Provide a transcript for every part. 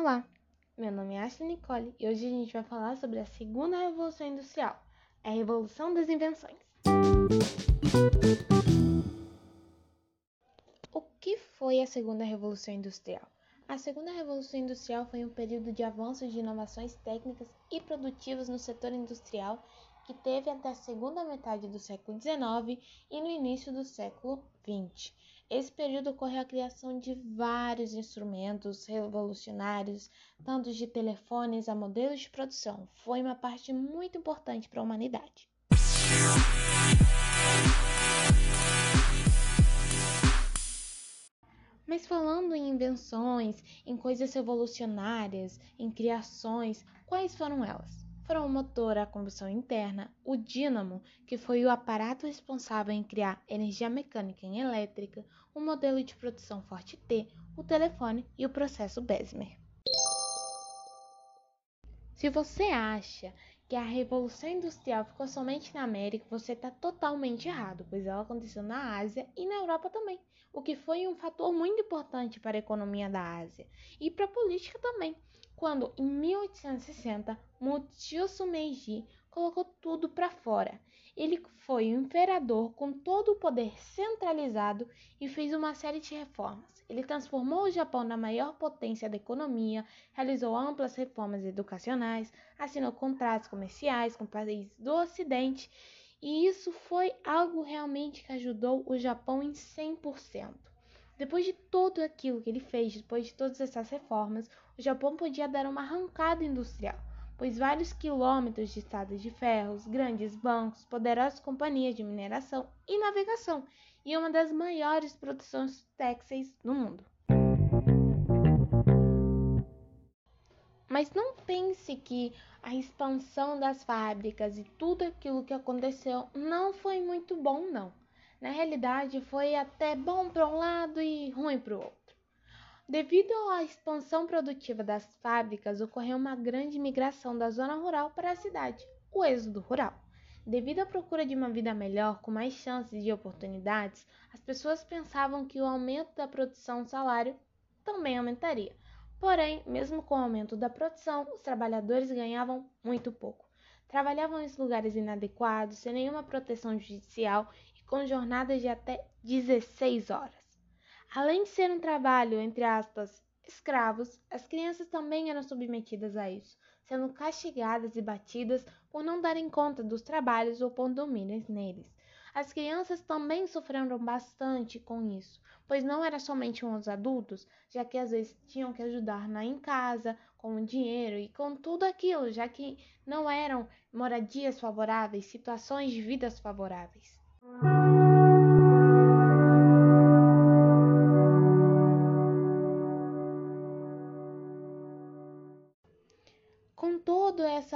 Olá, meu nome é Ashley Nicole e hoje a gente vai falar sobre a segunda revolução industrial, a revolução das invenções. O que foi a segunda revolução industrial? A segunda revolução industrial foi um período de avanços de inovações técnicas e produtivas no setor industrial que teve até a segunda metade do século XIX e no início do século XX. Esse período ocorreu a criação de vários instrumentos revolucionários, tanto de telefones a modelos de produção. Foi uma parte muito importante para a humanidade. Mas falando em invenções, em coisas revolucionárias, em criações, quais foram elas? Foram o motor a combustão interna, o dínamo, que foi o aparato responsável em criar energia mecânica em elétrica, o modelo de produção Forte T, o telefone e o processo Bessemer. Se você acha que a Revolução Industrial ficou somente na América, você está totalmente errado, pois ela aconteceu na Ásia e na Europa também, o que foi um fator muito importante para a economia da Ásia e para a política também. Quando, em 1860, Mutsuyo Meiji colocou tudo para fora. Ele foi o imperador com todo o poder centralizado e fez uma série de reformas. Ele transformou o Japão na maior potência da economia, realizou amplas reformas educacionais, assinou contratos comerciais com países do Ocidente, e isso foi algo realmente que ajudou o Japão em 100%. Depois de tudo aquilo que ele fez, depois de todas essas reformas, o Japão podia dar uma arrancada industrial, pois vários quilômetros de estradas de ferros, grandes bancos, poderosas companhias de mineração e navegação, e uma das maiores produções têxteis do mundo. Mas não pense que a expansão das fábricas e tudo aquilo que aconteceu não foi muito bom, não. Na realidade, foi até bom para um lado e ruim para o outro. Devido à expansão produtiva das fábricas, ocorreu uma grande migração da zona rural para a cidade, o êxodo rural. Devido à procura de uma vida melhor, com mais chances e oportunidades, as pessoas pensavam que o aumento da produção salário também aumentaria. Porém, mesmo com o aumento da produção, os trabalhadores ganhavam muito pouco. Trabalhavam em lugares inadequados, sem nenhuma proteção judicial com jornadas de até 16 horas. Além de ser um trabalho, entre aspas, escravos, as crianças também eram submetidas a isso, sendo castigadas e batidas por não darem conta dos trabalhos ou por dormirem neles. As crianças também sofreram bastante com isso, pois não era somente os adultos, já que às vezes tinham que ajudar na em casa, com o dinheiro e com tudo aquilo, já que não eram moradias favoráveis, situações de vidas favoráveis.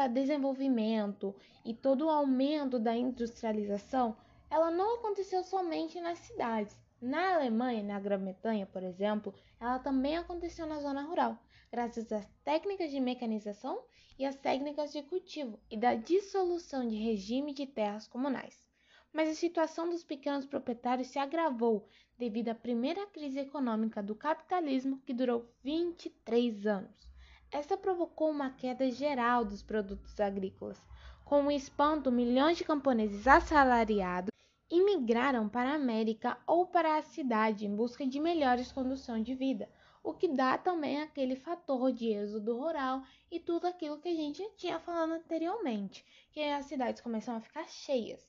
Esse desenvolvimento e todo o aumento da industrialização, ela não aconteceu somente nas cidades. Na Alemanha na Grã-Bretanha, por exemplo, ela também aconteceu na zona rural, graças às técnicas de mecanização e às técnicas de cultivo e da dissolução de regime de terras comunais mas a situação dos pequenos proprietários se agravou devido à primeira crise econômica do capitalismo que durou 23 anos. Essa provocou uma queda geral dos produtos agrícolas. Com o espanto, milhões de camponeses assalariados imigraram para a América ou para a cidade em busca de melhores condições de vida, o que dá também aquele fator de êxodo rural e tudo aquilo que a gente já tinha falado anteriormente, que as cidades começam a ficar cheias.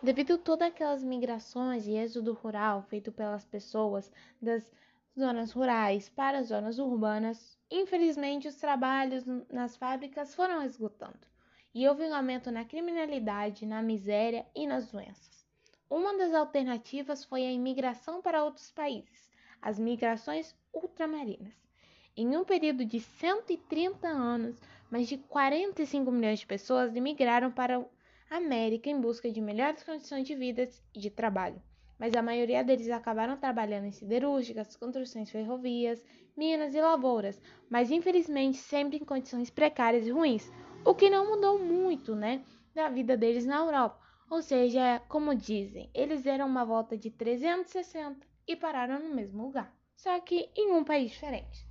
Devido a todas aquelas migrações e êxodo rural feito pelas pessoas das zonas rurais para as zonas urbanas, infelizmente os trabalhos nas fábricas foram esgotando e houve um aumento na criminalidade, na miséria e nas doenças. Uma das alternativas foi a imigração para outros países, as migrações ultramarinas. Em um período de 130 anos, mais de 45 milhões de pessoas imigraram para América em busca de melhores condições de vida e de trabalho, mas a maioria deles acabaram trabalhando em siderúrgicas, construções ferrovias, minas e lavouras, mas infelizmente sempre em condições precárias e ruins, o que não mudou muito, né, da vida deles na Europa. Ou seja, como dizem, eles deram uma volta de 360 e pararam no mesmo lugar, só que em um país diferente.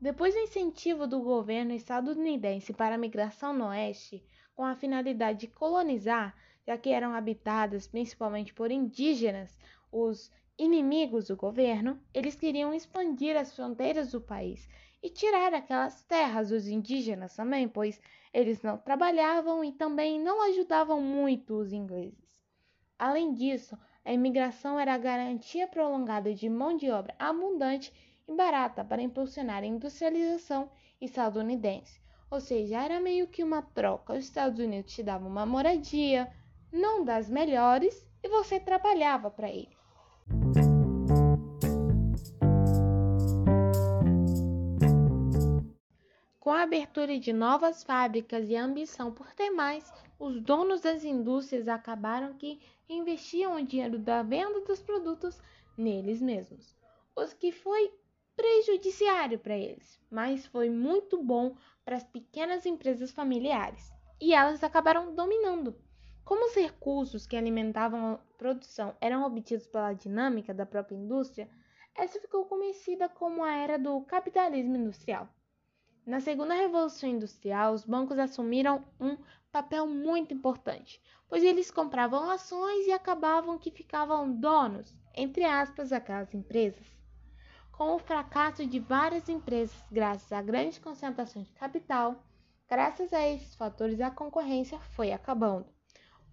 Depois do incentivo do governo estadunidense para a migração no oeste, com a finalidade de colonizar, já que eram habitadas principalmente por indígenas, os inimigos do governo, eles queriam expandir as fronteiras do país e tirar aquelas terras dos indígenas também, pois eles não trabalhavam e também não ajudavam muito os ingleses. Além disso, a imigração era a garantia prolongada de mão de obra abundante e barata para impulsionar a industrialização estadunidense. Ou seja, era meio que uma troca. Os Estados Unidos te davam uma moradia, não das melhores, e você trabalhava para ele. Com a abertura de novas fábricas e a ambição por ter mais, os donos das indústrias acabaram que investiam o dinheiro da venda dos produtos neles mesmos, o que foi prejudiciário para eles, mas foi muito bom para as pequenas empresas familiares, e elas acabaram dominando. Como os recursos que alimentavam a produção eram obtidos pela dinâmica da própria indústria, essa ficou conhecida como a era do capitalismo industrial. Na segunda revolução industrial, os bancos assumiram um papel muito importante, pois eles compravam ações e acabavam que ficavam donos, entre aspas, daquelas empresas. Com o fracasso de várias empresas graças à grande concentração de capital, graças a esses fatores a concorrência foi acabando,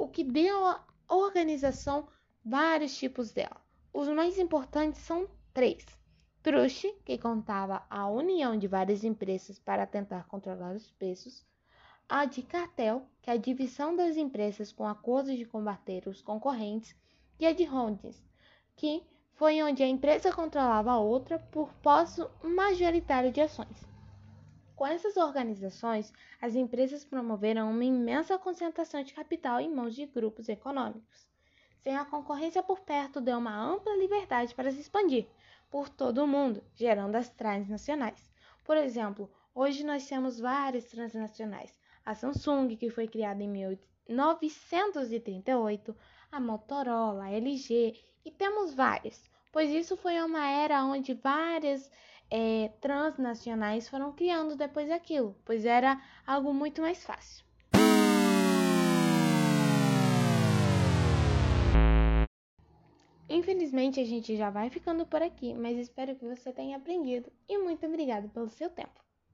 o que deu à organização vários tipos dela. Os mais importantes são três Truste, que contava a união de várias empresas para tentar controlar os preços, a de cartel, que é a divisão das empresas com acordos de combater os concorrentes, e a de holdings, que foi onde a empresa controlava a outra por posse majoritário de ações. Com essas organizações, as empresas promoveram uma imensa concentração de capital em mãos de grupos econômicos. Sem a concorrência por perto, deu uma ampla liberdade para se expandir, por todo o mundo, gerando as transnacionais. Por exemplo, hoje nós temos várias transnacionais. A Samsung, que foi criada em 1938, a Motorola, a LG e temos várias, pois isso foi uma era onde várias é, transnacionais foram criando depois daquilo, pois era algo muito mais fácil. Infelizmente a gente já vai ficando por aqui, mas espero que você tenha aprendido e muito obrigado pelo seu tempo.